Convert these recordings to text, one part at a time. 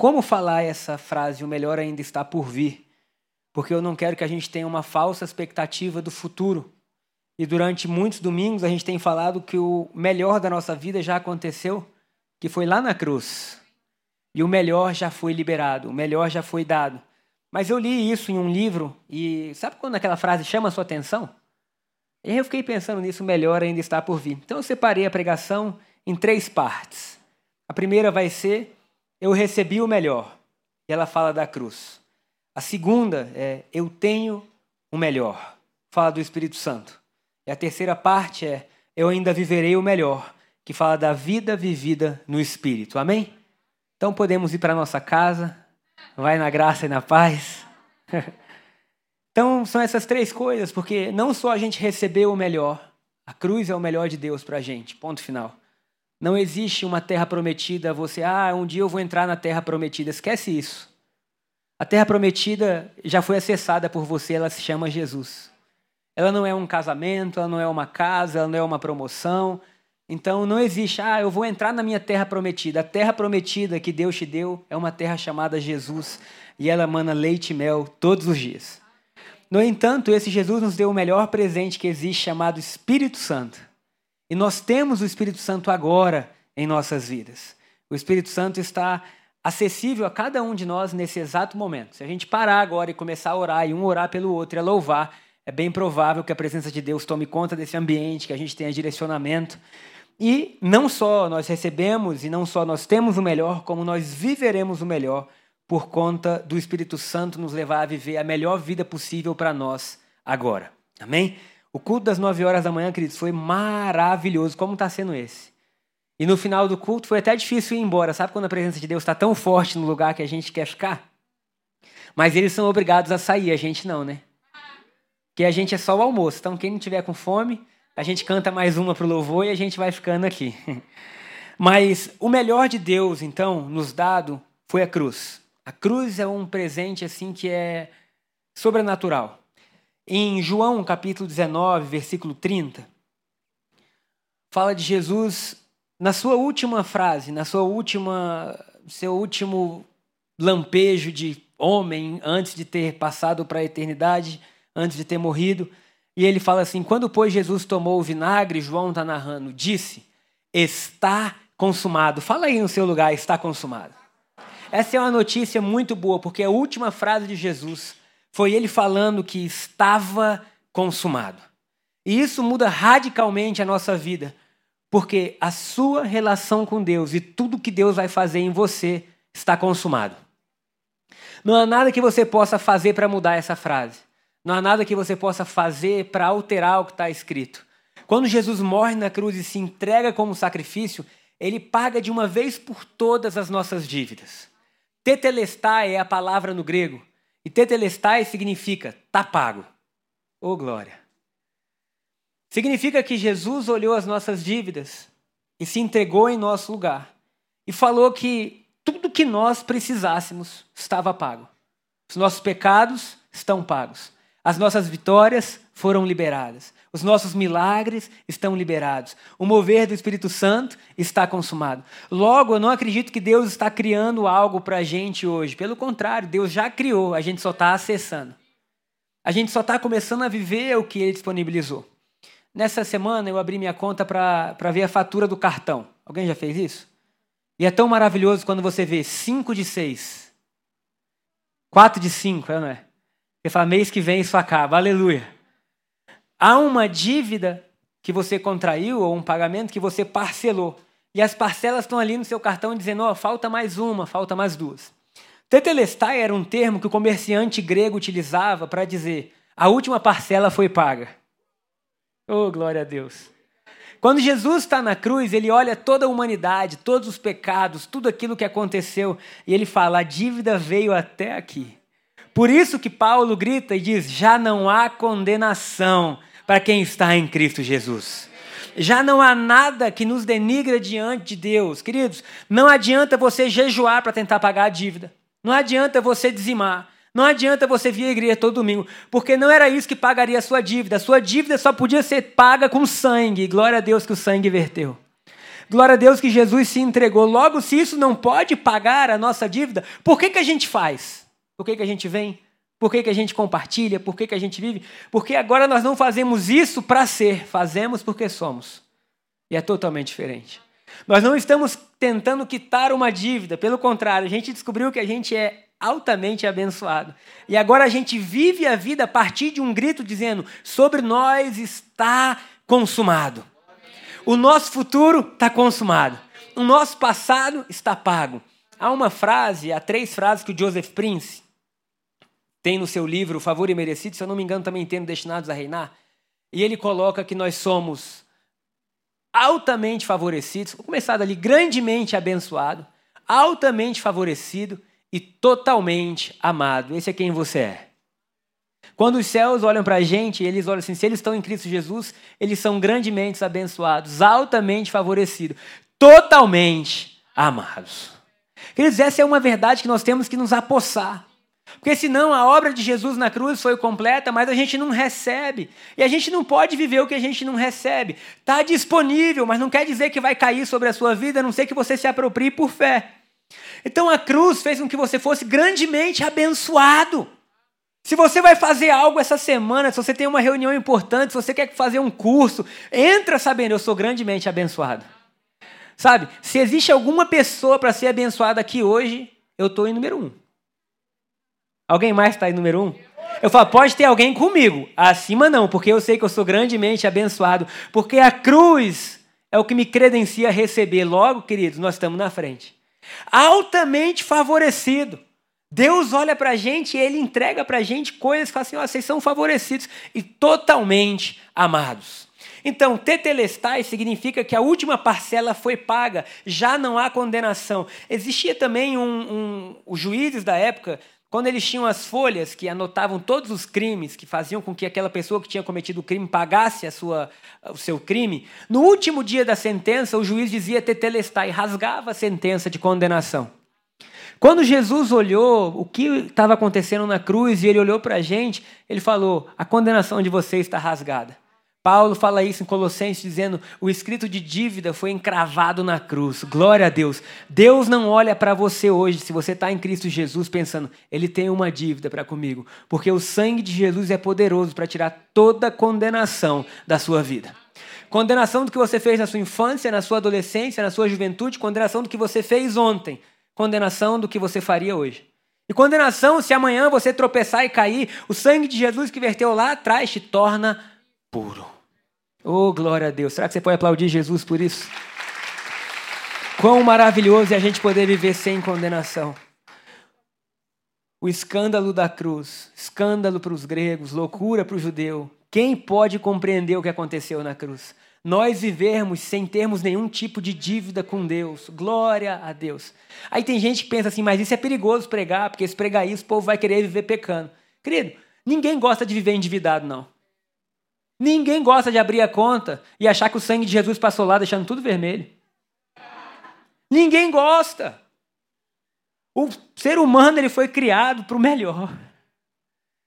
como falar essa frase, o melhor ainda está por vir? Porque eu não quero que a gente tenha uma falsa expectativa do futuro. E durante muitos domingos a gente tem falado que o melhor da nossa vida já aconteceu, que foi lá na cruz. E o melhor já foi liberado, o melhor já foi dado. Mas eu li isso em um livro e sabe quando aquela frase chama a sua atenção? E eu fiquei pensando nisso, o melhor ainda está por vir. Então eu separei a pregação em três partes. A primeira vai ser eu recebi o melhor. E ela fala da cruz. A segunda é eu tenho o melhor. Fala do Espírito Santo. E a terceira parte é eu ainda viverei o melhor, que fala da vida vivida no Espírito. Amém? Então podemos ir para nossa casa. Vai na graça e na paz. então são essas três coisas, porque não só a gente recebeu o melhor, a cruz é o melhor de Deus para a gente. Ponto final. Não existe uma terra prometida, você, ah, um dia eu vou entrar na terra prometida. Esquece isso. A terra prometida já foi acessada por você, ela se chama Jesus. Ela não é um casamento, ela não é uma casa, ela não é uma promoção. Então não existe, ah, eu vou entrar na minha terra prometida. A terra prometida que Deus te deu é uma terra chamada Jesus e ela emana leite e mel todos os dias. No entanto, esse Jesus nos deu o melhor presente que existe, chamado Espírito Santo. E nós temos o Espírito Santo agora em nossas vidas. O Espírito Santo está acessível a cada um de nós nesse exato momento. Se a gente parar agora e começar a orar, e um orar pelo outro e a louvar, é bem provável que a presença de Deus tome conta desse ambiente, que a gente tenha direcionamento. E não só nós recebemos e não só nós temos o melhor, como nós viveremos o melhor por conta do Espírito Santo nos levar a viver a melhor vida possível para nós agora. Amém? O culto das 9 horas da manhã, queridos, foi maravilhoso. Como está sendo esse? E no final do culto foi até difícil ir embora. Sabe quando a presença de Deus está tão forte no lugar que a gente quer ficar? Mas eles são obrigados a sair, a gente não, né? Porque a gente é só o almoço. Então, quem não tiver com fome, a gente canta mais uma para o louvor e a gente vai ficando aqui. Mas o melhor de Deus, então, nos dado, foi a cruz. A cruz é um presente assim que é sobrenatural. Em João capítulo 19, versículo 30, fala de Jesus na sua última frase, na sua última, seu último lampejo de homem antes de ter passado para a eternidade, antes de ter morrido. E ele fala assim: quando, pois, Jesus tomou o vinagre, João está narrando, disse: Está consumado. Fala aí no seu lugar, está consumado. Essa é uma notícia muito boa, porque a última frase de Jesus foi ele falando que estava consumado. E isso muda radicalmente a nossa vida, porque a sua relação com Deus e tudo que Deus vai fazer em você está consumado. Não há nada que você possa fazer para mudar essa frase. Não há nada que você possa fazer para alterar o que está escrito. Quando Jesus morre na cruz e se entrega como sacrifício, ele paga de uma vez por todas as nossas dívidas. Tetelestai é a palavra no grego e tetelestai significa tá pago. Ô oh, glória. Significa que Jesus olhou as nossas dívidas e se entregou em nosso lugar e falou que tudo que nós precisássemos estava pago. Os nossos pecados estão pagos. As nossas vitórias foram liberadas. Os nossos milagres estão liberados. O mover do Espírito Santo está consumado. Logo, eu não acredito que Deus está criando algo para a gente hoje. Pelo contrário, Deus já criou, a gente só está acessando. A gente só está começando a viver o que Ele disponibilizou. Nessa semana eu abri minha conta para ver a fatura do cartão. Alguém já fez isso? E é tão maravilhoso quando você vê 5 de 6, 4 de 5, não é? Você fala, mês que vem isso acaba, aleluia. Há uma dívida que você contraiu ou um pagamento que você parcelou. E as parcelas estão ali no seu cartão dizendo: oh, falta mais uma, falta mais duas. Tetelestai era um termo que o comerciante grego utilizava para dizer: a última parcela foi paga. Oh, glória a Deus. Quando Jesus está na cruz, ele olha toda a humanidade, todos os pecados, tudo aquilo que aconteceu, e ele fala: a dívida veio até aqui. Por isso que Paulo grita e diz: já não há condenação para quem está em Cristo Jesus. Já não há nada que nos denigra diante de Deus. Queridos, não adianta você jejuar para tentar pagar a dívida. Não adianta você dizimar. Não adianta você vir à igreja todo domingo, porque não era isso que pagaria a sua dívida. A sua dívida só podia ser paga com sangue. Glória a Deus que o sangue verteu. Glória a Deus que Jesus se entregou. Logo, se isso não pode pagar a nossa dívida, por que, que a gente faz? Por que, que a gente vem? Por que, que a gente compartilha? Por que, que a gente vive? Porque agora nós não fazemos isso para ser, fazemos porque somos. E é totalmente diferente. Nós não estamos tentando quitar uma dívida, pelo contrário, a gente descobriu que a gente é altamente abençoado. E agora a gente vive a vida a partir de um grito dizendo: sobre nós está consumado. O nosso futuro está consumado. O nosso passado está pago. Há uma frase, há três frases que o Joseph Prince tem no seu livro Favor e Merecido, se eu não me engano, também tem Destinados a Reinar. E ele coloca que nós somos altamente favorecidos, vou começar dali, grandemente abençoado, altamente favorecido e totalmente amado. Esse é quem você é. Quando os céus olham para a gente, eles olham assim: se eles estão em Cristo Jesus, eles são grandemente abençoados, altamente favorecidos, totalmente amados. Queridos, essa é uma verdade que nós temos que nos apossar. Porque senão a obra de Jesus na cruz foi completa, mas a gente não recebe. E a gente não pode viver o que a gente não recebe. Está disponível, mas não quer dizer que vai cair sobre a sua vida, a não ser que você se aproprie por fé. Então a cruz fez com que você fosse grandemente abençoado. Se você vai fazer algo essa semana, se você tem uma reunião importante, se você quer fazer um curso, entra sabendo, eu sou grandemente abençoado. Sabe, se existe alguma pessoa para ser abençoada aqui hoje, eu estou em número um. Alguém mais está em número um? Eu falo, pode ter alguém comigo. Acima não, porque eu sei que eu sou grandemente abençoado. Porque a cruz é o que me credencia a receber. Logo, queridos, nós estamos na frente altamente favorecido. Deus olha para a gente e Ele entrega para a gente coisas que falam assim: vocês são favorecidos e totalmente amados. Então, tetelestai significa que a última parcela foi paga, já não há condenação. Existia também um, um, os juízes da época quando eles tinham as folhas que anotavam todos os crimes, que faziam com que aquela pessoa que tinha cometido o crime pagasse a sua, o seu crime, no último dia da sentença, o juiz dizia tetelestai, rasgava a sentença de condenação. Quando Jesus olhou o que estava acontecendo na cruz e ele olhou para a gente, ele falou: a condenação de você está rasgada. Paulo fala isso em Colossenses, dizendo: o escrito de dívida foi encravado na cruz. Glória a Deus. Deus não olha para você hoje, se você está em Cristo Jesus, pensando, Ele tem uma dívida para comigo. Porque o sangue de Jesus é poderoso para tirar toda condenação da sua vida. Condenação do que você fez na sua infância, na sua adolescência, na sua juventude, condenação do que você fez ontem, condenação do que você faria hoje. E condenação se amanhã você tropeçar e cair, o sangue de Jesus que verteu lá atrás te torna puro. Oh, glória a Deus. Será que você pode aplaudir Jesus por isso? Quão maravilhoso é a gente poder viver sem condenação. O escândalo da cruz, escândalo para os gregos, loucura para o judeu. Quem pode compreender o que aconteceu na cruz? Nós vivermos sem termos nenhum tipo de dívida com Deus. Glória a Deus. Aí tem gente que pensa assim, mas isso é perigoso pregar, porque se pregar isso, o povo vai querer viver pecando. Querido, ninguém gosta de viver endividado, não. Ninguém gosta de abrir a conta e achar que o sangue de Jesus passou lá, deixando tudo vermelho. Ninguém gosta. O ser humano ele foi criado para o melhor.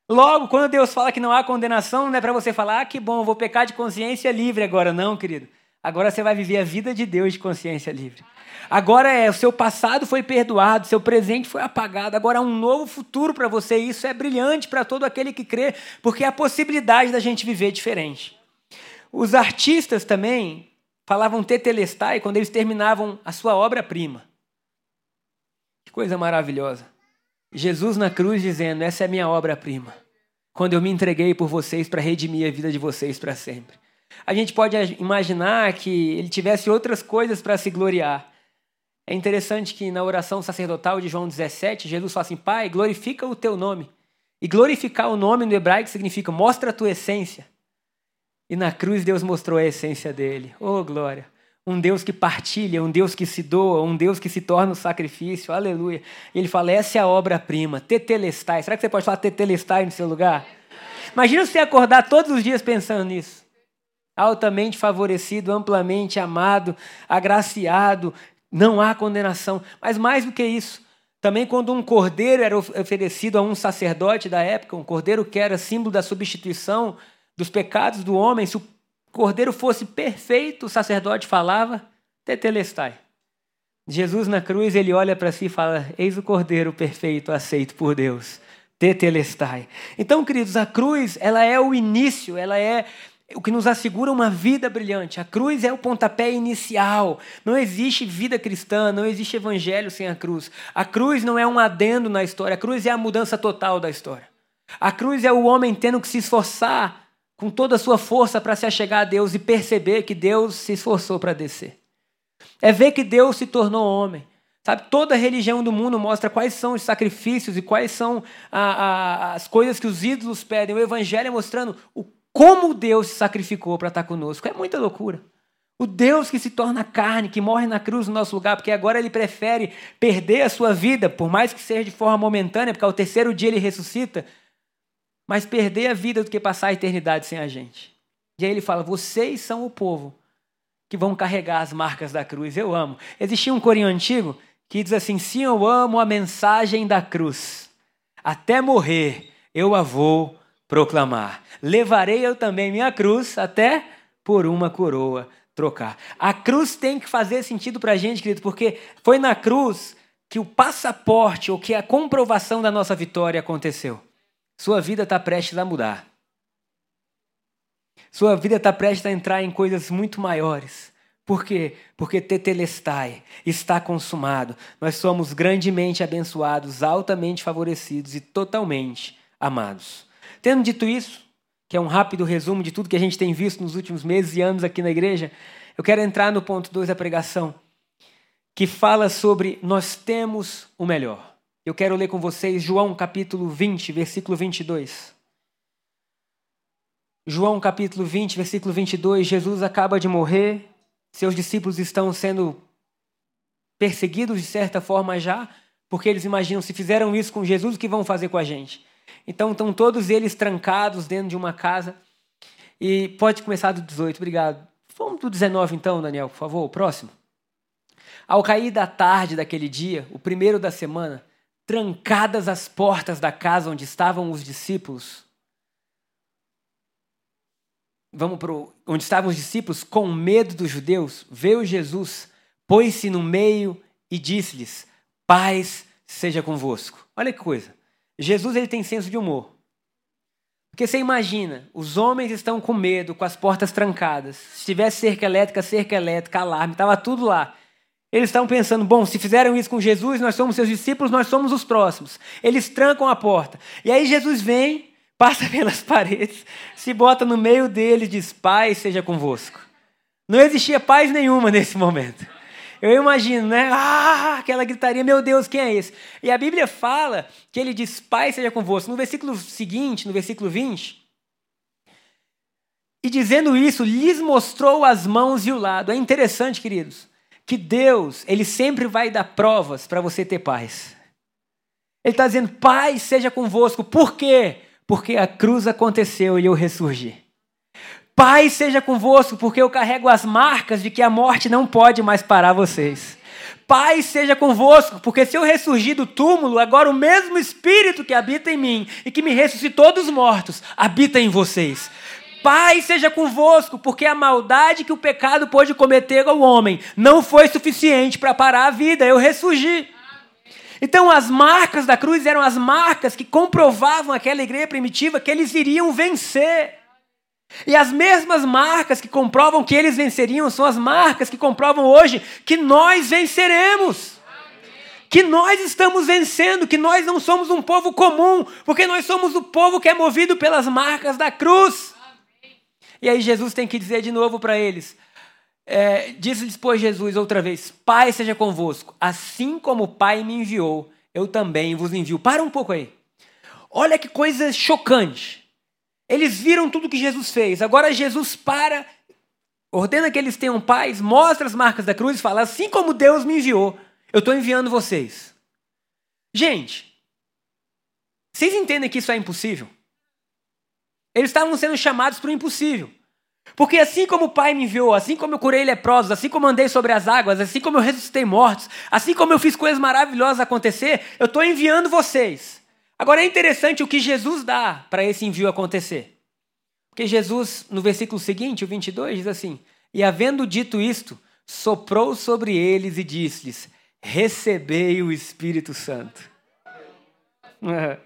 Logo, quando Deus fala que não há condenação, não é para você falar, ah, que bom, vou pecar de consciência livre agora. Não, querido. Agora você vai viver a vida de Deus de consciência livre. Agora é, o seu passado foi perdoado, seu presente foi apagado, agora há um novo futuro para você. E isso é brilhante para todo aquele que crê, porque é a possibilidade da gente viver diferente. Os artistas também falavam tetelestai quando eles terminavam a sua obra-prima. Que coisa maravilhosa. Jesus na cruz dizendo: Essa é a minha obra-prima. Quando eu me entreguei por vocês para redimir a vida de vocês para sempre. A gente pode imaginar que ele tivesse outras coisas para se gloriar. É interessante que na oração sacerdotal de João 17, Jesus fala assim: Pai, glorifica o teu nome. E glorificar o nome no hebraico significa mostra a tua essência. E na cruz Deus mostrou a essência dele. Oh, glória! um Deus que partilha, um Deus que se doa, um Deus que se torna o sacrifício. Aleluia. Ele fala: essa é a obra-prima. Tetelestai. Será que você pode falar tetelestai no seu lugar? Imagina você acordar todos os dias pensando nisso. Altamente favorecido, amplamente amado, agraciado, não há condenação. Mas mais do que isso, também quando um cordeiro era oferecido a um sacerdote da época, um cordeiro que era símbolo da substituição dos pecados do homem, se o cordeiro fosse perfeito, o sacerdote falava, tetelestai. Jesus na cruz, ele olha para si e fala: Eis o cordeiro perfeito, aceito por Deus. Tetelestai. Então, queridos, a cruz, ela é o início, ela é o que nos assegura uma vida brilhante. A cruz é o pontapé inicial. Não existe vida cristã, não existe evangelho sem a cruz. A cruz não é um adendo na história, a cruz é a mudança total da história. A cruz é o homem tendo que se esforçar com toda a sua força para se achegar a Deus e perceber que Deus se esforçou para descer. É ver que Deus se tornou homem. Sabe, toda religião do mundo mostra quais são os sacrifícios e quais são a, a, as coisas que os ídolos pedem. O Evangelho é mostrando o, como Deus se sacrificou para estar conosco. É muita loucura. O Deus que se torna carne, que morre na cruz no nosso lugar, porque agora ele prefere perder a sua vida, por mais que seja de forma momentânea, porque ao terceiro dia ele ressuscita, mas perder a vida do que passar a eternidade sem a gente. E aí ele fala: vocês são o povo que vão carregar as marcas da cruz. Eu amo. Existia um corinho antigo que diz assim: sim, eu amo a mensagem da cruz. Até morrer eu a vou proclamar. Levarei eu também minha cruz até por uma coroa trocar. A cruz tem que fazer sentido para a gente, querido, porque foi na cruz que o passaporte ou que a comprovação da nossa vitória aconteceu. Sua vida está prestes a mudar. Sua vida está prestes a entrar em coisas muito maiores. Por quê? Porque tetelestai, está consumado. Nós somos grandemente abençoados, altamente favorecidos e totalmente amados. Tendo dito isso, que é um rápido resumo de tudo que a gente tem visto nos últimos meses e anos aqui na igreja, eu quero entrar no ponto 2 da pregação, que fala sobre nós temos o melhor. Eu quero ler com vocês João capítulo 20, versículo 22. João capítulo 20, versículo 22, Jesus acaba de morrer, seus discípulos estão sendo perseguidos de certa forma já, porque eles imaginam se fizeram isso com Jesus, o que vão fazer com a gente? Então estão todos eles trancados dentro de uma casa. E pode começar do 18, obrigado. Vamos do 19 então, Daniel, por favor, próximo. Ao cair da tarde daquele dia, o primeiro da semana, trancadas as portas da casa onde estavam os discípulos. Vamos para onde estavam os discípulos, com medo dos judeus, veio Jesus, pôs-se no meio e disse-lhes: Paz seja convosco. Olha que coisa. Jesus ele tem senso de humor. Porque você imagina, os homens estão com medo, com as portas trancadas. Se tivesse cerca elétrica, cerca elétrica, alarme, estava tudo lá. Eles estavam pensando, bom, se fizeram isso com Jesus, nós somos seus discípulos, nós somos os próximos. Eles trancam a porta. E aí Jesus vem, passa pelas paredes, se bota no meio deles e diz: Pai seja convosco. Não existia paz nenhuma nesse momento. Eu imagino, né? Ah, aquela gritaria, meu Deus, quem é esse? E a Bíblia fala que ele diz: Pai seja convosco. No versículo seguinte, no versículo 20. E dizendo isso, lhes mostrou as mãos e o lado. É interessante, queridos que Deus, ele sempre vai dar provas para você ter paz. Ele está dizendo, paz seja convosco. Por quê? Porque a cruz aconteceu e eu ressurgi. Paz seja convosco, porque eu carrego as marcas de que a morte não pode mais parar vocês. Paz seja convosco, porque se eu ressurgir do túmulo, agora o mesmo Espírito que habita em mim e que me ressuscitou dos mortos, habita em vocês. Paz seja convosco, porque a maldade que o pecado pôde cometer ao homem não foi suficiente para parar a vida. Eu ressurgi. Então, as marcas da cruz eram as marcas que comprovavam aquela igreja primitiva que eles iriam vencer. E as mesmas marcas que comprovam que eles venceriam são as marcas que comprovam hoje que nós venceremos. Que nós estamos vencendo, que nós não somos um povo comum, porque nós somos o povo que é movido pelas marcas da cruz. E aí Jesus tem que dizer de novo para eles: é, Disse-lhes, pois, Jesus outra vez: Pai seja convosco, assim como o Pai me enviou, eu também vos envio. Para um pouco aí. Olha que coisa chocante. Eles viram tudo que Jesus fez. Agora Jesus para, ordena que eles tenham paz, mostra as marcas da cruz e fala: assim como Deus me enviou, eu estou enviando vocês. Gente, vocês entendem que isso é impossível? Eles estavam sendo chamados para o impossível. Porque assim como o Pai me enviou, assim como eu curei leprosos, assim como andei sobre as águas, assim como eu ressuscitei mortos, assim como eu fiz coisas maravilhosas acontecer, eu estou enviando vocês. Agora é interessante o que Jesus dá para esse envio acontecer. Porque Jesus, no versículo seguinte, o 22, diz assim: E havendo dito isto, soprou sobre eles e disse-lhes: Recebei o Espírito Santo.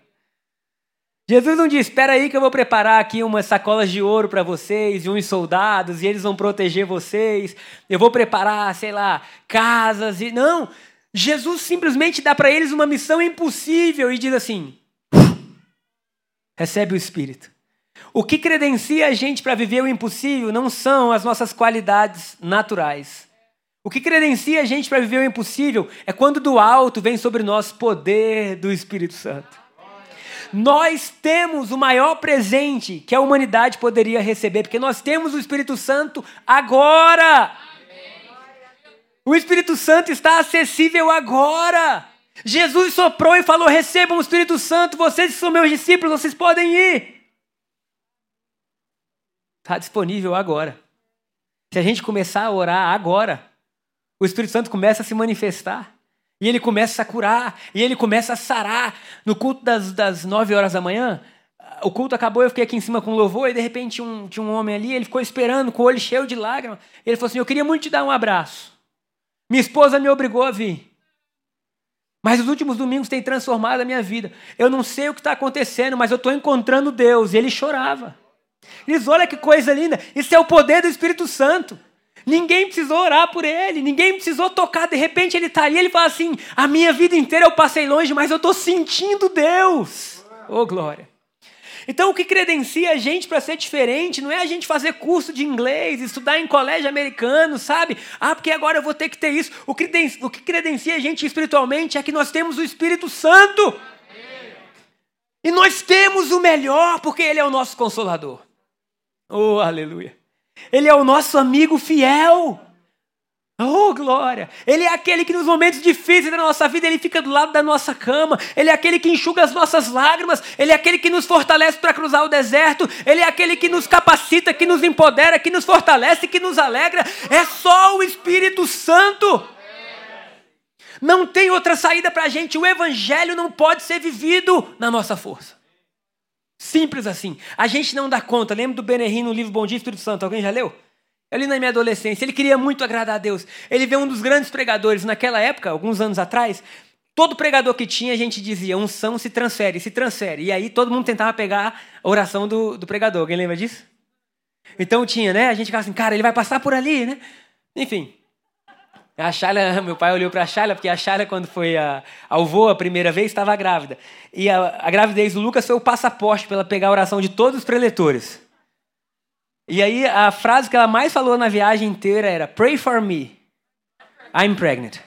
Jesus não diz: Espera aí que eu vou preparar aqui umas sacolas de ouro para vocês e uns soldados e eles vão proteger vocês. Eu vou preparar, sei lá, casas e não. Jesus simplesmente dá para eles uma missão impossível e diz assim: Recebe o Espírito. O que credencia a gente para viver o impossível não são as nossas qualidades naturais. O que credencia a gente para viver o impossível é quando do alto vem sobre nós poder do Espírito Santo. Nós temos o maior presente que a humanidade poderia receber, porque nós temos o Espírito Santo agora. O Espírito Santo está acessível agora. Jesus soprou e falou: recebam o Espírito Santo, vocês são meus discípulos, vocês podem ir. Está disponível agora. Se a gente começar a orar agora, o Espírito Santo começa a se manifestar. E ele começa a curar, e ele começa a sarar. No culto das, das 9 horas da manhã, o culto acabou, eu fiquei aqui em cima com louvor, e de repente um, tinha um homem ali, ele ficou esperando, com o olho cheio de lágrimas. Ele falou assim: Eu queria muito te dar um abraço. Minha esposa me obrigou a vir. Mas os últimos domingos têm transformado a minha vida. Eu não sei o que está acontecendo, mas eu estou encontrando Deus. E ele chorava. Diz: Olha que coisa linda, isso é o poder do Espírito Santo. Ninguém precisou orar por ele, ninguém precisou tocar, de repente ele está ali, ele fala assim: a minha vida inteira eu passei longe, mas eu estou sentindo Deus. Oh, glória. Então, o que credencia a gente para ser diferente não é a gente fazer curso de inglês, estudar em colégio americano, sabe? Ah, porque agora eu vou ter que ter isso. O que, o que credencia a gente espiritualmente é que nós temos o Espírito Santo. E nós temos o melhor, porque Ele é o nosso consolador. Oh, aleluia. Ele é o nosso amigo fiel. Oh, glória! Ele é aquele que nos momentos difíceis da nossa vida, ele fica do lado da nossa cama. Ele é aquele que enxuga as nossas lágrimas. Ele é aquele que nos fortalece para cruzar o deserto. Ele é aquele que nos capacita, que nos empodera, que nos fortalece, que nos alegra. É só o Espírito Santo. Não tem outra saída para a gente. O Evangelho não pode ser vivido na nossa força. Simples assim. A gente não dá conta. Lembra do Benerrim no livro Bom Dia Espírito Santo? Alguém já leu? Eu li na minha adolescência. Ele queria muito agradar a Deus. Ele vê um dos grandes pregadores naquela época, alguns anos atrás. Todo pregador que tinha, a gente dizia, unção se transfere, se transfere. E aí todo mundo tentava pegar a oração do, do pregador. Alguém lembra disso? Então tinha, né? A gente ficava assim, cara, ele vai passar por ali, né? Enfim, a Shala, meu pai olhou para a porque a Shala, quando foi a, ao voo a primeira vez, estava grávida. E a, a, gravidez do Lucas foi o passaporte para ela pegar a oração de todos os preletores. E aí a frase que ela mais falou na viagem inteira era: Pray for me. I'm pregnant.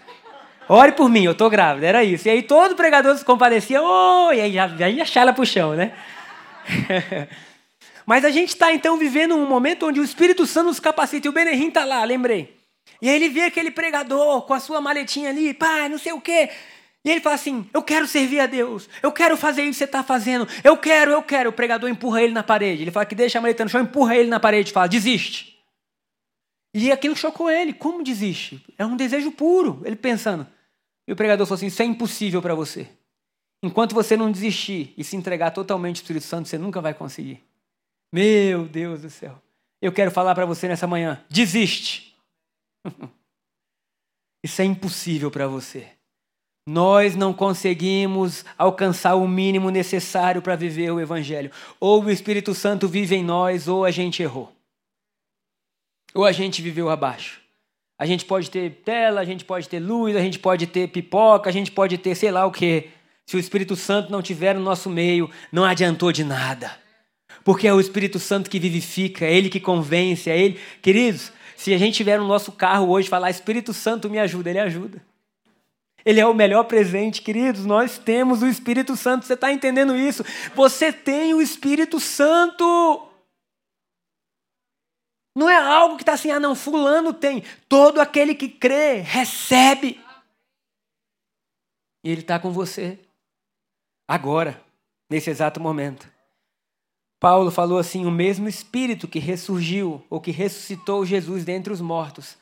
Ore por mim, eu tô grávida. Era isso. E aí todo pregador se compadecia, oh! e aí, aí a Shala pro chão, né? Mas a gente está então vivendo um momento onde o Espírito Santo nos capacita. E o Benerim está lá, lembrei. E aí ele vê aquele pregador com a sua maletinha ali, pai, não sei o quê. E ele fala assim: Eu quero servir a Deus, eu quero fazer isso que você está fazendo, eu quero, eu quero. O pregador empurra ele na parede. Ele fala que deixa a maleta no chão, empurra ele na parede e fala: Desiste. E aquilo chocou ele: Como desiste? É um desejo puro. Ele pensando. E o pregador falou assim: Isso é impossível para você. Enquanto você não desistir e se entregar totalmente ao Espírito Santo, você nunca vai conseguir. Meu Deus do céu. Eu quero falar para você nessa manhã: desiste. Isso é impossível para você. Nós não conseguimos alcançar o mínimo necessário para viver o Evangelho. Ou o Espírito Santo vive em nós, ou a gente errou. Ou a gente viveu abaixo. A gente pode ter tela, a gente pode ter luz, a gente pode ter pipoca, a gente pode ter sei lá o que. Se o Espírito Santo não tiver no nosso meio, não adiantou de nada. Porque é o Espírito Santo que vivifica, é Ele que convence, é Ele. Queridos, se a gente tiver no nosso carro hoje falar Espírito Santo me ajuda, ele ajuda. Ele é o melhor presente, queridos. Nós temos o Espírito Santo. Você está entendendo isso? Você tem o Espírito Santo. Não é algo que está assim, ah, não, fulano tem. Todo aquele que crê, recebe. E ele está com você. Agora, nesse exato momento. Paulo falou assim: o mesmo Espírito que ressurgiu ou que ressuscitou Jesus dentre os mortos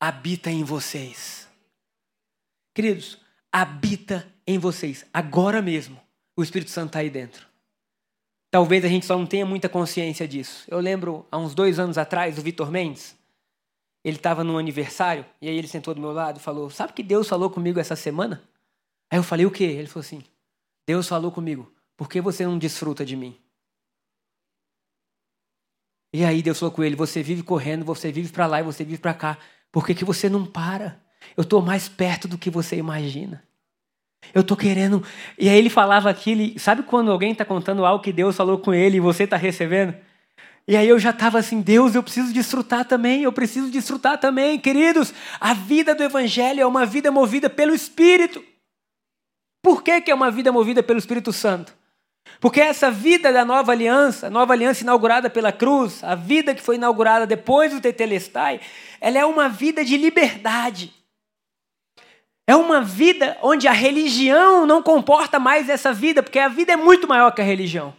habita em vocês. Queridos, habita em vocês, agora mesmo. O Espírito Santo está aí dentro. Talvez a gente só não tenha muita consciência disso. Eu lembro, há uns dois anos atrás, o Vitor Mendes. Ele estava num aniversário, e aí ele sentou do meu lado e falou: Sabe que Deus falou comigo essa semana? Aí eu falei: O quê? Ele falou assim: Deus falou comigo, por que você não desfruta de mim? E aí Deus falou com ele: Você vive correndo, você vive para lá e você vive para cá. Por que, que você não para? Eu estou mais perto do que você imagina. Eu estou querendo. E aí ele falava aquilo. Sabe quando alguém está contando algo que Deus falou com ele e você está recebendo? E aí eu já estava assim, Deus, eu preciso desfrutar também, eu preciso desfrutar também. Queridos, a vida do Evangelho é uma vida movida pelo Espírito. Por que, que é uma vida movida pelo Espírito Santo? Porque essa vida da nova aliança, nova aliança inaugurada pela cruz, a vida que foi inaugurada depois do Tetelestai, ela é uma vida de liberdade. É uma vida onde a religião não comporta mais essa vida, porque a vida é muito maior que a religião.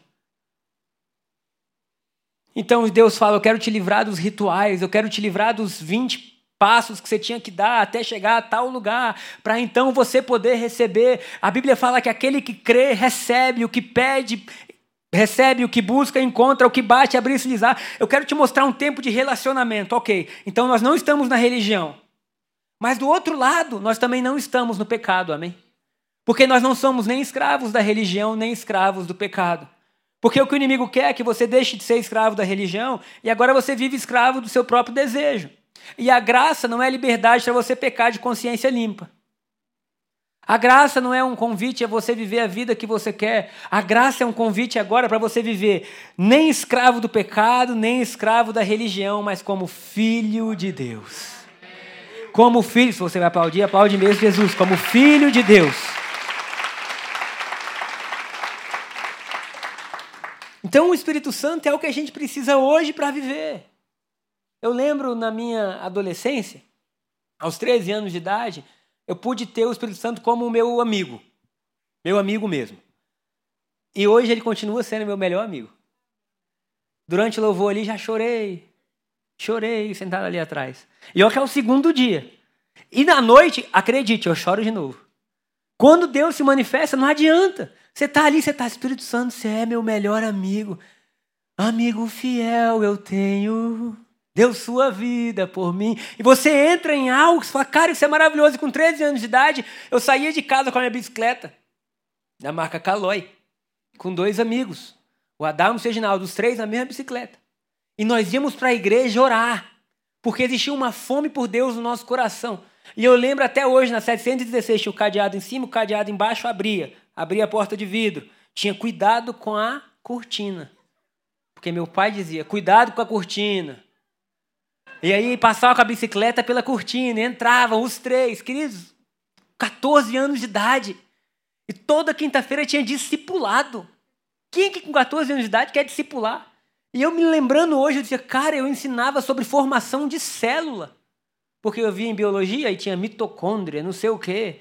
Então Deus fala: Eu quero te livrar dos rituais, eu quero te livrar dos 20 passos que você tinha que dar até chegar a tal lugar, para então você poder receber. A Bíblia fala que aquele que crê recebe, o que pede recebe, o que busca encontra, o que bate abre se lizar. Eu quero te mostrar um tempo de relacionamento, ok? Então nós não estamos na religião, mas do outro lado nós também não estamos no pecado, amém? Porque nós não somos nem escravos da religião, nem escravos do pecado. Porque o que o inimigo quer é que você deixe de ser escravo da religião e agora você vive escravo do seu próprio desejo. E a graça não é liberdade para você pecar de consciência limpa. A graça não é um convite a você viver a vida que você quer. A graça é um convite agora para você viver nem escravo do pecado, nem escravo da religião, mas como filho de Deus. Como filho, se você vai aplaudir, aplaude mesmo Jesus, como filho de Deus. Então o Espírito Santo é o que a gente precisa hoje para viver. Eu lembro na minha adolescência, aos 13 anos de idade, eu pude ter o Espírito Santo como meu amigo. Meu amigo mesmo. E hoje ele continua sendo meu melhor amigo. Durante o louvor ali já chorei. Chorei sentado ali atrás. E olha que é o segundo dia. E na noite, acredite, eu choro de novo. Quando Deus se manifesta, não adianta. Você está ali, você está, Espírito Santo, você é meu melhor amigo. Amigo fiel eu tenho deu sua vida por mim. E você entra em algo, você fala, cara, isso é maravilhoso. E com 13 anos de idade, eu saía de casa com a minha bicicleta, da marca Caloi, com dois amigos, o Adamo e o Reginaldo, os três na mesma bicicleta. E nós íamos para a igreja orar, porque existia uma fome por Deus no nosso coração. E eu lembro até hoje, na 716, tinha o cadeado em cima, o cadeado embaixo abria, abria a porta de vidro. Tinha cuidado com a cortina. Porque meu pai dizia: cuidado com a cortina. E aí passava com a bicicleta pela cortina, entravam os três, queridos, 14 anos de idade. E toda quinta-feira tinha discipulado. Quem que com 14 anos de idade quer discipular? E eu me lembrando hoje, eu dizia, cara, eu ensinava sobre formação de célula. Porque eu via em biologia e tinha mitocôndria, não sei o quê.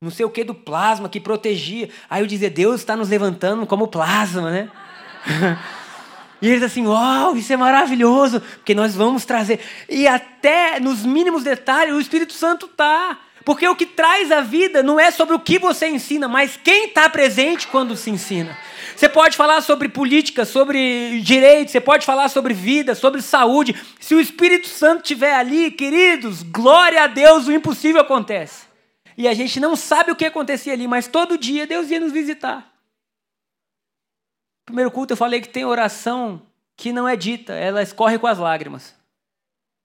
Não sei o quê do plasma que protegia. Aí eu dizia, Deus está nos levantando como plasma, né? E eles assim, uau, isso é maravilhoso, porque nós vamos trazer. E até nos mínimos detalhes, o Espírito Santo está. Porque o que traz a vida não é sobre o que você ensina, mas quem está presente quando se ensina. Você pode falar sobre política, sobre direito, você pode falar sobre vida, sobre saúde. Se o Espírito Santo estiver ali, queridos, glória a Deus, o impossível acontece. E a gente não sabe o que acontecia ali, mas todo dia Deus ia nos visitar primeiro culto eu falei que tem oração que não é dita, ela escorre com as lágrimas.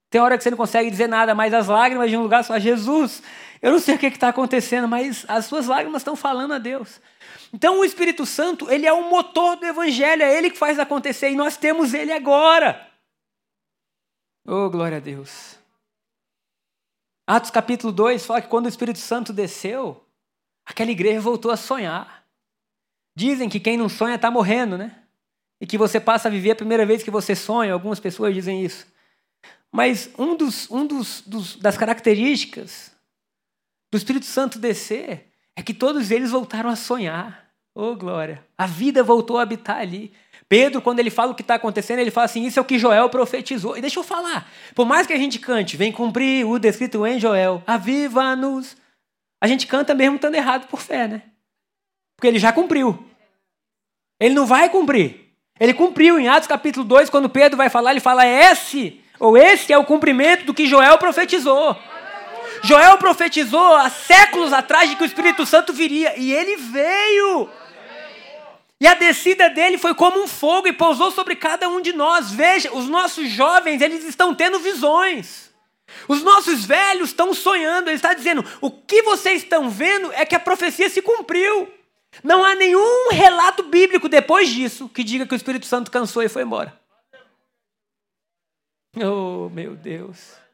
Tem hora que você não consegue dizer nada, mas as lágrimas de um lugar só, Jesus, eu não sei o que está acontecendo, mas as suas lágrimas estão falando a Deus. Então o Espírito Santo, ele é o motor do Evangelho, é ele que faz acontecer, e nós temos ele agora. Oh, glória a Deus. Atos capítulo 2 fala que quando o Espírito Santo desceu, aquela igreja voltou a sonhar. Dizem que quem não sonha está morrendo, né? E que você passa a viver a primeira vez que você sonha. Algumas pessoas dizem isso. Mas um dos, um dos, dos, das características do Espírito Santo descer é que todos eles voltaram a sonhar. Oh, glória! A vida voltou a habitar ali. Pedro, quando ele fala o que está acontecendo, ele fala assim: Isso é o que Joel profetizou. E deixa eu falar: por mais que a gente cante, vem cumprir o descrito em Joel, aviva-nos. A gente canta mesmo estando errado por fé, né? Porque ele já cumpriu. Ele não vai cumprir. Ele cumpriu em Atos capítulo 2, quando Pedro vai falar, ele fala: Esse ou esse é o cumprimento do que Joel profetizou. Joel profetizou há séculos atrás de que o Espírito Santo viria e ele veio. E a descida dele foi como um fogo e pousou sobre cada um de nós. Veja, os nossos jovens, eles estão tendo visões. Os nossos velhos estão sonhando. Ele está dizendo: o que vocês estão vendo é que a profecia se cumpriu. Não há nenhum relato bíblico depois disso que diga que o Espírito Santo cansou e foi embora. Oh, meu Deus.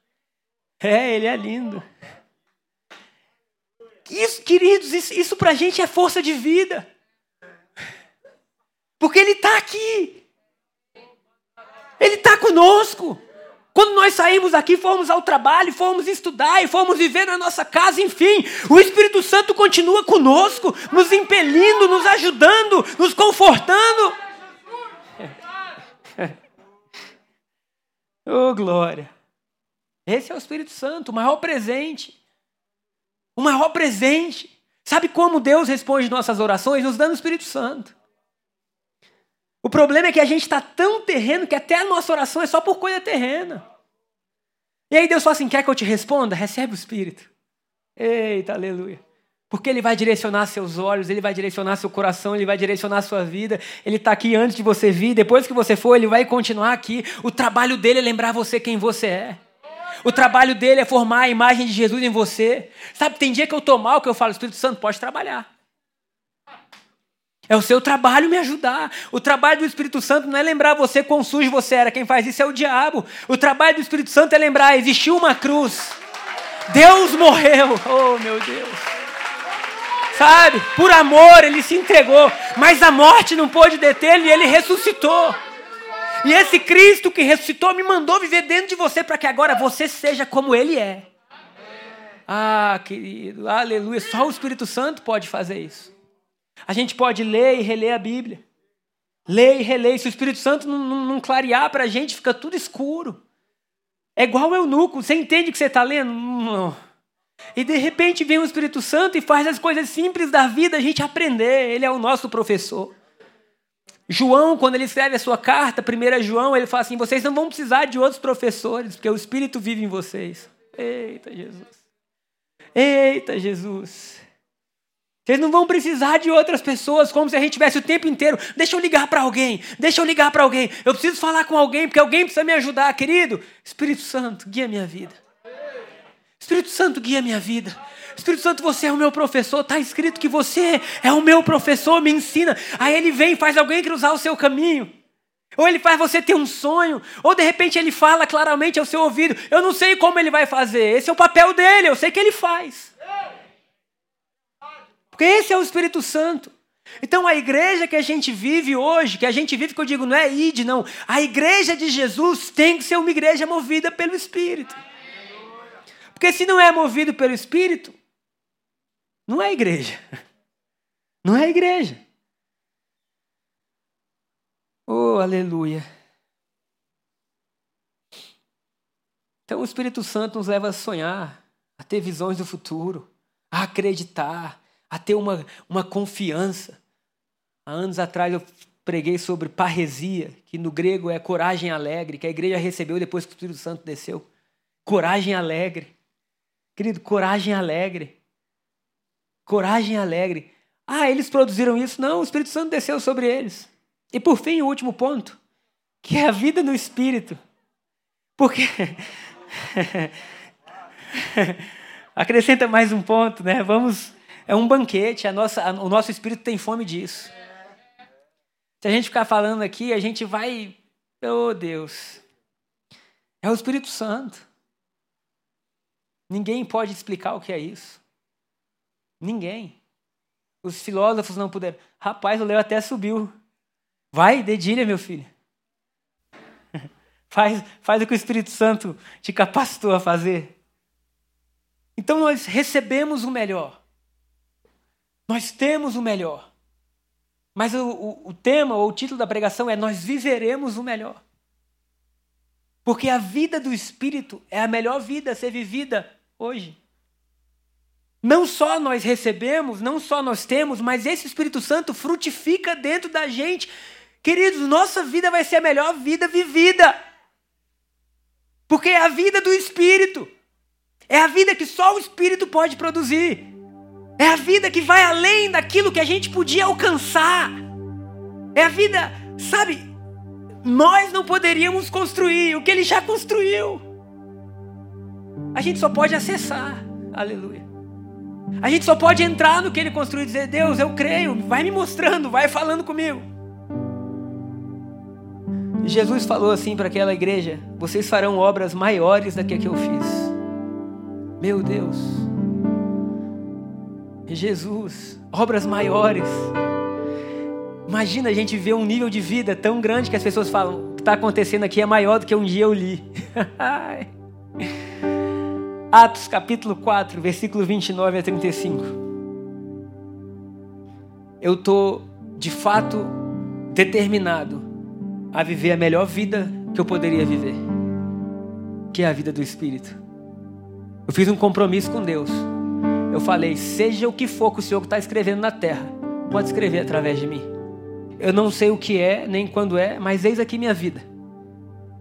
É, ele é lindo. Isso, queridos, isso, isso para a gente é força de vida. Porque ele está aqui. Ele está conosco. Quando nós saímos daqui, fomos ao trabalho, fomos estudar e fomos viver na nossa casa, enfim, o Espírito Santo continua conosco, nos impelindo, nos ajudando, nos confortando. Oh, glória. Esse é o Espírito Santo, o maior presente. O maior presente. Sabe como Deus responde nossas orações? Nos dando o Espírito Santo. O problema é que a gente está tão terreno que até a nossa oração é só por coisa terrena. E aí Deus fala assim: quer que eu te responda? Recebe o Espírito. Eita, aleluia. Porque Ele vai direcionar seus olhos, Ele vai direcionar seu coração, Ele vai direcionar sua vida. Ele está aqui antes de você vir, depois que você for, Ele vai continuar aqui. O trabalho dele é lembrar você quem você é. O trabalho dele é formar a imagem de Jesus em você. Sabe, tem dia que eu estou mal, que eu falo, Espírito Santo, pode trabalhar. É o seu trabalho me ajudar. O trabalho do Espírito Santo não é lembrar você quão sujo você era. Quem faz isso é o diabo. O trabalho do Espírito Santo é lembrar: existiu uma cruz. Deus morreu. Oh, meu Deus. Sabe? Por amor ele se entregou, mas a morte não pôde detê-lo e ele ressuscitou. E esse Cristo que ressuscitou me mandou viver dentro de você para que agora você seja como ele é. Ah, querido, aleluia. Só o Espírito Santo pode fazer isso. A gente pode ler e reler a Bíblia. Ler e reler. Se o Espírito Santo não, não, não clarear para a gente, fica tudo escuro. É igual o eunuco. Você entende o que você está lendo? Não. E de repente vem o Espírito Santo e faz as coisas simples da vida a gente aprender. Ele é o nosso professor. João, quando ele escreve a sua carta, 1 João, ele fala assim: vocês não vão precisar de outros professores, porque o Espírito vive em vocês. Eita Jesus. Eita Jesus. Vocês não vão precisar de outras pessoas, como se a gente tivesse o tempo inteiro. Deixa eu ligar para alguém, deixa eu ligar para alguém. Eu preciso falar com alguém, porque alguém precisa me ajudar, querido. Espírito Santo, guia minha vida. Espírito Santo, guia minha vida. Espírito Santo, você é o meu professor. Está escrito que você é o meu professor, me ensina. Aí ele vem, faz alguém cruzar o seu caminho. Ou ele faz você ter um sonho, ou de repente ele fala claramente ao seu ouvido. Eu não sei como ele vai fazer, esse é o papel dele, eu sei que ele faz. Porque esse é o Espírito Santo. Então a igreja que a gente vive hoje, que a gente vive, que eu digo, não é id, não. A igreja de Jesus tem que ser uma igreja movida pelo Espírito. Porque se não é movido pelo Espírito, não é igreja. Não é igreja. Oh, aleluia. Então o Espírito Santo nos leva a sonhar, a ter visões do futuro, a acreditar, a ter uma, uma confiança. Há anos atrás eu preguei sobre parresia, que no grego é coragem alegre, que a igreja recebeu depois que o Espírito Santo desceu. Coragem alegre. Querido, coragem alegre. Coragem alegre. Ah, eles produziram isso? Não, o Espírito Santo desceu sobre eles. E por fim, o último ponto, que é a vida no Espírito. Porque. Acrescenta mais um ponto, né? Vamos. É um banquete, a nossa, o nosso espírito tem fome disso. Se a gente ficar falando aqui, a gente vai. Oh, Deus. É o Espírito Santo. Ninguém pode explicar o que é isso. Ninguém. Os filósofos não puderam. Rapaz, o Léo até subiu. Vai, dedilha, meu filho. Faz, faz o que o Espírito Santo te capacitou a fazer. Então nós recebemos o melhor. Nós temos o melhor. Mas o, o, o tema ou o título da pregação é Nós viveremos o melhor. Porque a vida do Espírito é a melhor vida a ser vivida hoje. Não só nós recebemos, não só nós temos, mas esse Espírito Santo frutifica dentro da gente. Queridos, nossa vida vai ser a melhor vida vivida. Porque é a vida do Espírito. É a vida que só o Espírito pode produzir. É a vida que vai além daquilo que a gente podia alcançar. É a vida, sabe? Nós não poderíamos construir o que ele já construiu. A gente só pode acessar. Aleluia. A gente só pode entrar no que ele construiu e dizer: Deus, eu creio, vai me mostrando, vai falando comigo. Jesus falou assim para aquela igreja: Vocês farão obras maiores do que a que eu fiz. Meu Deus. Jesus, obras maiores. Imagina a gente ver um nível de vida tão grande que as pessoas falam: o que está acontecendo aqui é maior do que um dia eu li. Atos capítulo 4, versículo 29 a 35. Eu estou, de fato, determinado a viver a melhor vida que eu poderia viver, que é a vida do Espírito. Eu fiz um compromisso com Deus. Eu falei: seja o que for que o Senhor está escrevendo na terra, pode escrever através de mim. Eu não sei o que é, nem quando é, mas eis aqui minha vida.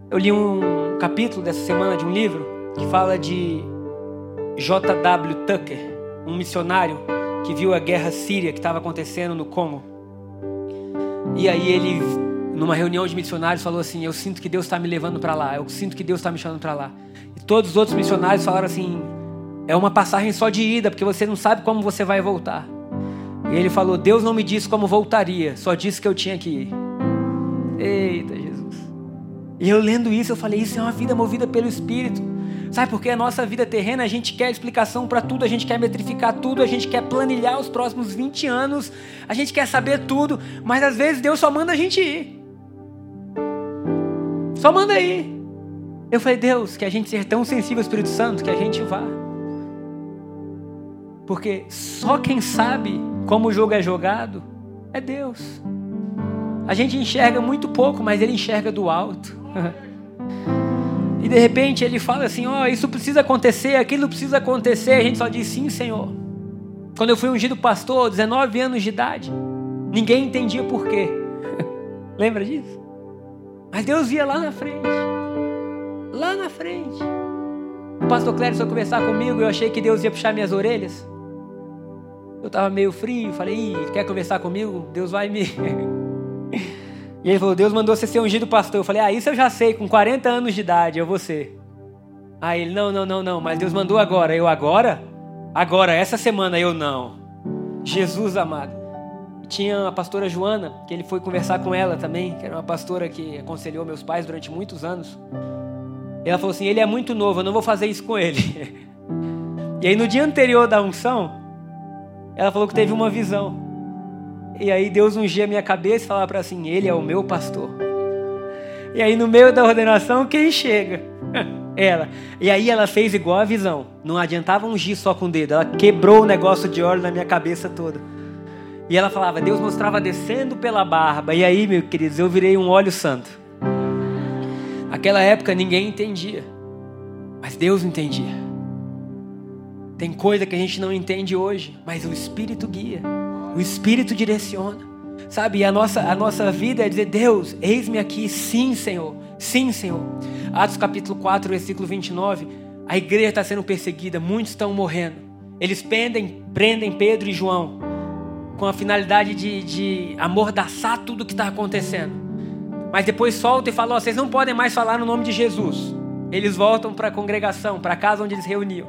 Eu li um capítulo dessa semana de um livro que fala de J.W. Tucker, um missionário que viu a guerra síria que estava acontecendo no Congo. E aí ele, numa reunião de missionários, falou assim: Eu sinto que Deus está me levando para lá, eu sinto que Deus está me chamando para lá. E todos os outros missionários falaram assim: É uma passagem só de ida, porque você não sabe como você vai voltar. E ele falou: Deus não me disse como voltaria, só disse que eu tinha que ir. Eita Jesus. E eu lendo isso, eu falei: Isso é uma vida movida pelo Espírito. Sabe por que a nossa vida terrena, a gente quer explicação para tudo, a gente quer metrificar tudo, a gente quer planilhar os próximos 20 anos, a gente quer saber tudo, mas às vezes Deus só manda a gente ir. Só manda ir. Eu falei, Deus, que a gente seja tão sensível ao Espírito Santo que a gente vá. Porque só quem sabe como o jogo é jogado é Deus. A gente enxerga muito pouco, mas Ele enxerga do alto. E de repente ele fala assim: Ó, oh, isso precisa acontecer, aquilo precisa acontecer. A gente só diz sim, Senhor. Quando eu fui ungido pastor, 19 anos de idade, ninguém entendia por quê. Lembra disso? Mas Deus via lá na frente. Lá na frente. O pastor Clério foi conversar comigo eu achei que Deus ia puxar minhas orelhas. Eu estava meio frio, falei, Ih, quer conversar comigo? Deus vai me. E ele falou: Deus mandou você ser ungido pastor. Eu falei: Ah, isso eu já sei, com 40 anos de idade, eu vou ser. Aí ele: Não, não, não, não, mas Deus mandou agora. Eu agora? Agora, essa semana eu não. Jesus amado. Tinha a pastora Joana, que ele foi conversar com ela também, que era uma pastora que aconselhou meus pais durante muitos anos. E ela falou assim: Ele é muito novo, eu não vou fazer isso com ele. E aí no dia anterior da unção, ela falou que teve uma visão. E aí Deus ungia a minha cabeça e falava para assim: Ele é o meu pastor. E aí no meio da ordenação, quem chega? ela. E aí ela fez igual a visão. Não adiantava ungir só com o dedo. Ela quebrou o negócio de óleo na minha cabeça toda. E ela falava, Deus mostrava descendo pela barba. E aí, meus queridos, eu virei um óleo santo. Naquela época ninguém entendia. Mas Deus entendia. Tem coisa que a gente não entende hoje, mas o Espírito guia. O Espírito direciona. Sabe, e a nossa, a nossa vida é dizer: Deus, eis-me aqui, sim, Senhor, sim, Senhor. Atos capítulo 4, versículo 29. A igreja está sendo perseguida, muitos estão morrendo. Eles prendem, prendem Pedro e João com a finalidade de, de amordaçar tudo o que está acontecendo. Mas depois soltam e falam: oh, vocês não podem mais falar no nome de Jesus. Eles voltam para a congregação, para a casa onde eles reuniam.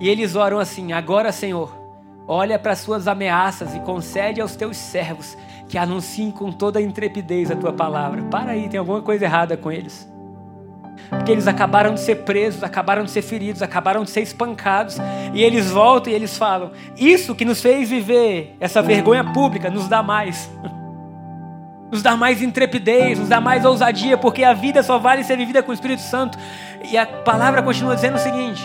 E eles oram assim: agora, Senhor, Olha para as suas ameaças e concede aos teus servos que anunciem com toda a intrepidez a tua palavra. Para aí, tem alguma coisa errada com eles. Porque eles acabaram de ser presos, acabaram de ser feridos, acabaram de ser espancados. E eles voltam e eles falam: Isso que nos fez viver essa vergonha pública nos dá mais. nos dá mais intrepidez, nos dá mais ousadia, porque a vida só vale ser vivida com o Espírito Santo. E a palavra continua dizendo o seguinte: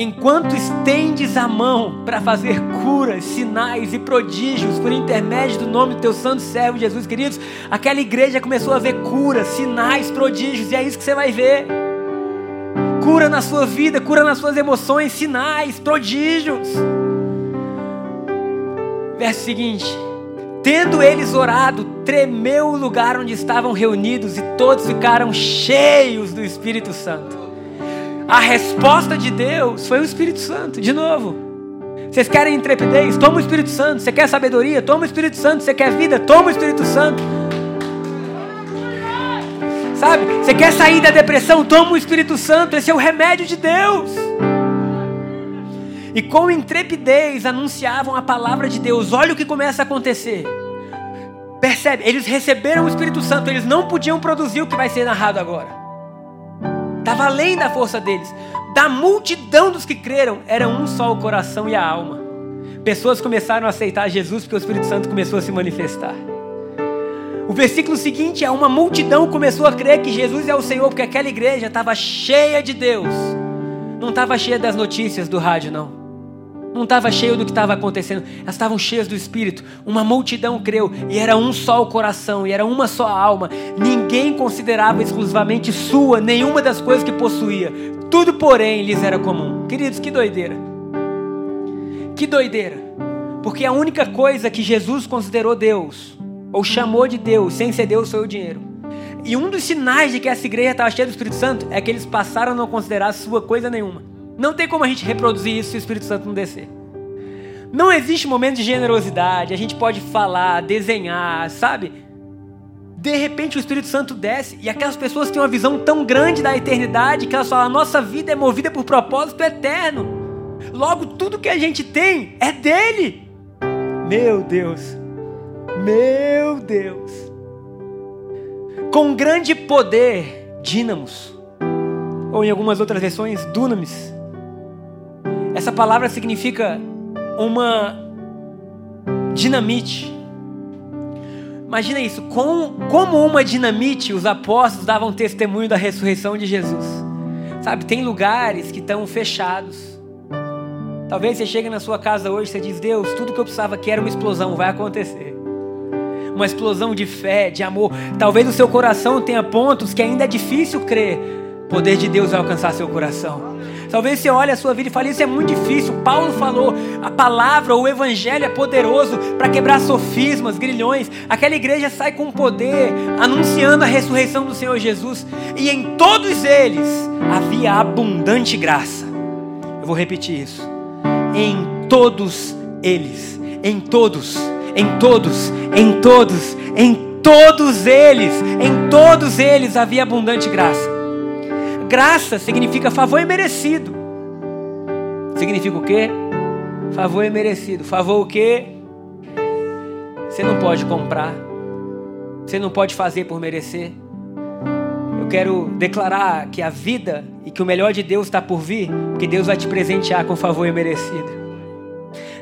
Enquanto estendes a mão para fazer curas, sinais e prodígios por intermédio do nome do teu santo servo Jesus, queridos, aquela igreja começou a ver curas, sinais, prodígios, e é isso que você vai ver. Cura na sua vida, cura nas suas emoções, sinais, prodígios. Verso seguinte: Tendo eles orado, tremeu o lugar onde estavam reunidos e todos ficaram cheios do Espírito Santo. A resposta de Deus foi o Espírito Santo, de novo. Vocês querem intrepidez? Toma o Espírito Santo. Você quer sabedoria? Toma o Espírito Santo. Você quer vida? Toma o Espírito Santo. Sabe? Você quer sair da depressão? Toma o Espírito Santo. Esse é o remédio de Deus. E com intrepidez anunciavam a palavra de Deus. Olha o que começa a acontecer. Percebe? Eles receberam o Espírito Santo. Eles não podiam produzir o que vai ser narrado agora. Estava além da força deles. Da multidão dos que creram, era um só o coração e a alma. Pessoas começaram a aceitar Jesus porque o Espírito Santo começou a se manifestar. O versículo seguinte é: uma multidão começou a crer que Jesus é o Senhor, porque aquela igreja estava cheia de Deus. Não estava cheia das notícias do rádio, não não estava cheio do que estava acontecendo, elas estavam cheias do Espírito. Uma multidão creu e era um só o coração, e era uma só a alma. Ninguém considerava exclusivamente sua nenhuma das coisas que possuía. Tudo, porém, lhes era comum. Queridos, que doideira! Que doideira! Porque a única coisa que Jesus considerou Deus, ou chamou de Deus, sem ser Deus, foi o dinheiro. E um dos sinais de que essa igreja estava cheia do Espírito Santo é que eles passaram a não considerar sua coisa nenhuma. Não tem como a gente reproduzir isso se o Espírito Santo não descer. Não existe momento de generosidade, a gente pode falar, desenhar, sabe? De repente o Espírito Santo desce e aquelas pessoas têm uma visão tão grande da eternidade que elas falam: a nossa vida é movida por propósito eterno. Logo, tudo que a gente tem é dele. Meu Deus, meu Deus. Com grande poder, dínamos, ou em algumas outras versões, dunamis essa palavra significa uma dinamite. Imagina isso, com, como uma dinamite, os apóstolos davam testemunho da ressurreição de Jesus. Sabe, tem lugares que estão fechados. Talvez você chegue na sua casa hoje e diz: Deus, tudo que eu precisava aqui era uma explosão, vai acontecer. Uma explosão de fé, de amor. Talvez o seu coração tenha pontos que ainda é difícil crer. O poder de Deus vai alcançar seu coração. Talvez você olhe a sua vida e fale: Isso é muito difícil. Paulo falou: a palavra, o evangelho é poderoso para quebrar sofismas, grilhões. Aquela igreja sai com poder, anunciando a ressurreição do Senhor Jesus. E em todos eles havia abundante graça. Eu vou repetir isso. Em todos eles, em todos, em todos, em todos, em todos eles, em todos eles havia abundante graça. Graça significa favor imerecido. Significa o quê? Favor imerecido. Favor o quê? Você não pode comprar. Você não pode fazer por merecer. Eu quero declarar que a vida e que o melhor de Deus está por vir, porque Deus vai te presentear com favor imerecido.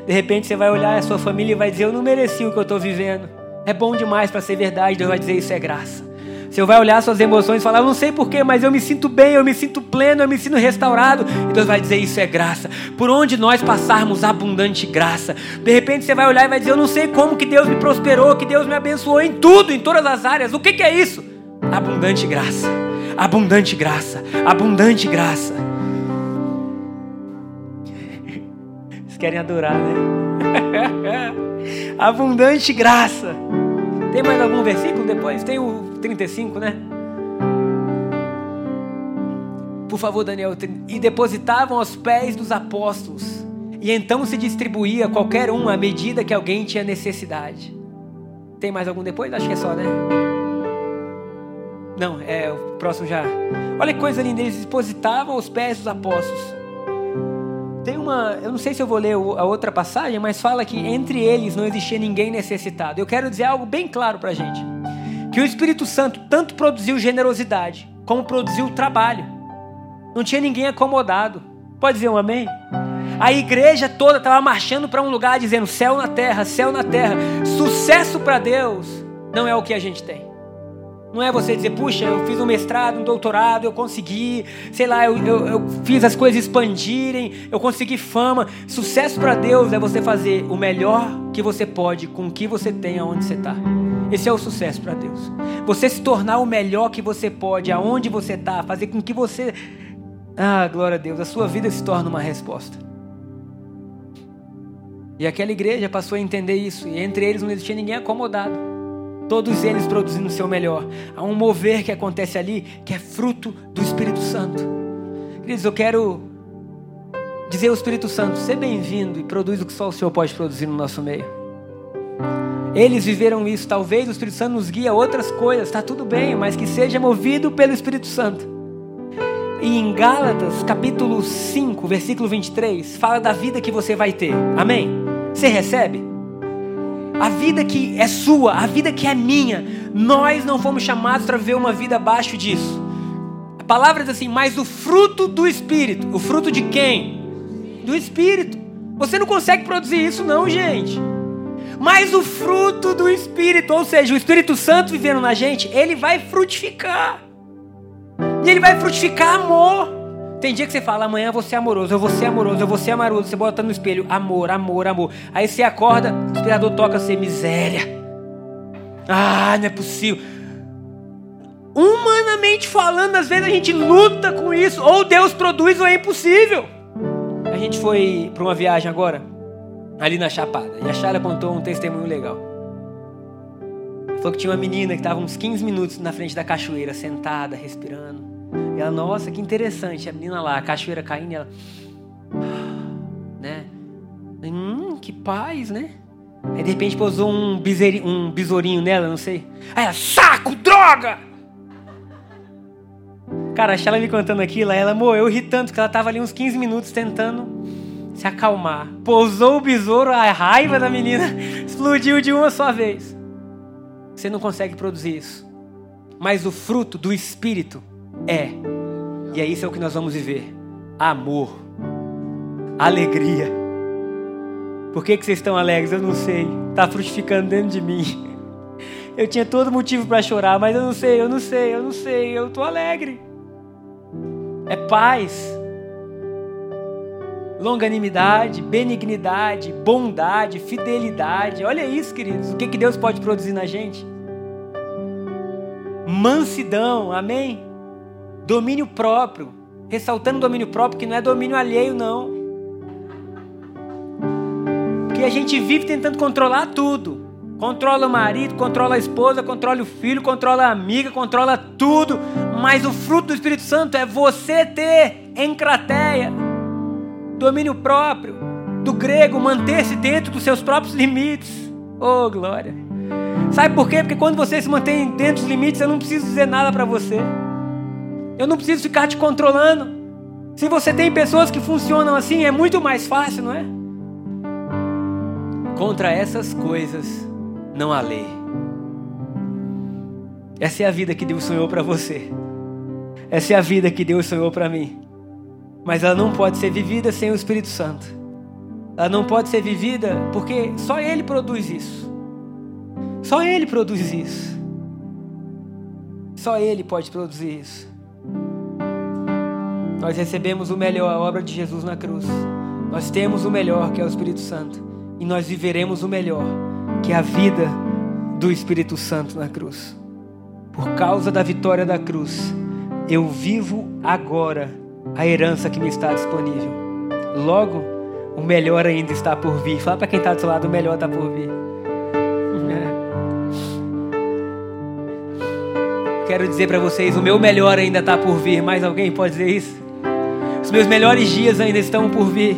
De repente você vai olhar a sua família e vai dizer: Eu não mereci o que eu estou vivendo. É bom demais para ser verdade. Deus vai dizer: Isso é graça. Você vai olhar suas emoções e falar, eu não sei porquê, mas eu me sinto bem, eu me sinto pleno, eu me sinto restaurado. E Deus vai dizer, isso é graça. Por onde nós passarmos abundante graça. De repente você vai olhar e vai dizer, eu não sei como que Deus me prosperou, que Deus me abençoou em tudo, em todas as áreas. O que, que é isso? Abundante graça. Abundante graça. Abundante graça. Vocês querem adorar, né? abundante graça. Tem mais algum versículo depois? Tem o 35, né? Por favor, Daniel. E depositavam aos pés dos apóstolos. E então se distribuía qualquer um à medida que alguém tinha necessidade. Tem mais algum depois? Acho que é só, né? Não, é o próximo já. Olha que coisa linda, eles depositavam aos pés dos apóstolos. Tem uma, eu não sei se eu vou ler a outra passagem, mas fala que entre eles não existia ninguém necessitado. Eu quero dizer algo bem claro para a gente que o Espírito Santo tanto produziu generosidade, como produziu trabalho. Não tinha ninguém acomodado. Pode dizer um amém? A igreja toda estava marchando para um lugar dizendo céu na terra, céu na terra. Sucesso para Deus não é o que a gente tem. Não é você dizer, puxa, eu fiz um mestrado, um doutorado, eu consegui, sei lá, eu, eu, eu fiz as coisas expandirem, eu consegui fama. Sucesso para Deus é você fazer o melhor que você pode com o que você tem aonde você está. Esse é o sucesso para Deus. Você se tornar o melhor que você pode, aonde você está, fazer com que você. Ah, glória a Deus, a sua vida se torne uma resposta. E aquela igreja passou a entender isso, e entre eles não existia ninguém acomodado todos eles produzindo o seu melhor. Há um mover que acontece ali que é fruto do Espírito Santo. Queridos, eu quero dizer ao Espírito Santo: seja bem-vindo e produz o que só o Senhor pode produzir no nosso meio. Eles viveram isso, talvez o Espírito Santo nos guie a outras coisas, está tudo bem, mas que seja movido pelo Espírito Santo. E em Gálatas, capítulo 5, versículo 23, fala da vida que você vai ter. Amém? Você recebe? a vida que é sua, a vida que é minha, nós não fomos chamados para viver uma vida abaixo disso. A palavra diz assim, mas o fruto do Espírito. O fruto de quem? Do Espírito. Você não consegue produzir isso, não, gente. Mas o fruto do Espírito, ou seja, o Espírito Santo vivendo na gente, ele vai frutificar. E ele vai frutificar amor. Tem dia que você fala, amanhã vou ser amoroso, eu vou ser amoroso, eu vou ser amoroso. Você bota no espelho, amor, amor, amor. Aí você acorda, o inspirador toca você, miséria. Ah, não é possível. Humanamente falando, às vezes a gente luta com isso. Ou Deus produz ou é impossível. A gente foi para uma viagem agora, ali na Chapada. E a Chala contou um testemunho legal. Falou que tinha uma menina que estava uns 15 minutos na frente da cachoeira, sentada, respirando. E ela, nossa, que interessante. A menina lá, a cachoeira caindo, ela. Né? Hum, que paz, né? Aí de repente pousou um, um besourinho nela, não sei. Aí ela, saco, droga! Cara, achei ela me contando aquilo, ela, amor, eu ri tanto que ela tava ali uns 15 minutos tentando se acalmar. Pousou o besouro, a raiva da menina explodiu de uma só vez. Você não consegue produzir isso. Mas o fruto do Espírito é. E é isso é o que nós vamos viver: amor, alegria. Por que, que vocês estão alegres? Eu não sei. Está frutificando dentro de mim. Eu tinha todo motivo para chorar, mas eu não sei, eu não sei, eu não sei. Eu estou alegre. É paz, longanimidade, benignidade, bondade, fidelidade. Olha isso, queridos. O que, que Deus pode produzir na gente? Mansidão, amém? Domínio próprio. Ressaltando domínio próprio, que não é domínio alheio, não. Porque a gente vive tentando controlar tudo. Controla o marido, controla a esposa, controla o filho, controla a amiga, controla tudo. Mas o fruto do Espírito Santo é você ter encrateia, domínio próprio, do grego, manter-se dentro dos seus próprios limites. Oh, glória! Sabe por quê? Porque quando você se mantém dentro dos limites, eu não preciso dizer nada para você. Eu não preciso ficar te controlando. Se você tem pessoas que funcionam assim, é muito mais fácil, não é? Contra essas coisas não há lei. Essa é a vida que Deus sonhou para você. Essa é a vida que Deus sonhou para mim. Mas ela não pode ser vivida sem o Espírito Santo. Ela não pode ser vivida porque só Ele produz isso. Só Ele produz isso. Só Ele pode produzir isso. Nós recebemos o melhor, a obra de Jesus na cruz. Nós temos o melhor, que é o Espírito Santo. E nós viveremos o melhor, que é a vida do Espírito Santo na cruz. Por causa da vitória da cruz, eu vivo agora a herança que me está disponível. Logo, o melhor ainda está por vir. Fala para quem está do seu lado, o melhor está por vir. Quero dizer para vocês, o meu melhor ainda está por vir. Mais alguém pode dizer isso? Os meus melhores dias ainda estão por vir.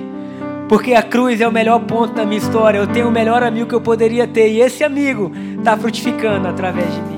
Porque a cruz é o melhor ponto da minha história. Eu tenho o melhor amigo que eu poderia ter. E esse amigo está frutificando através de mim.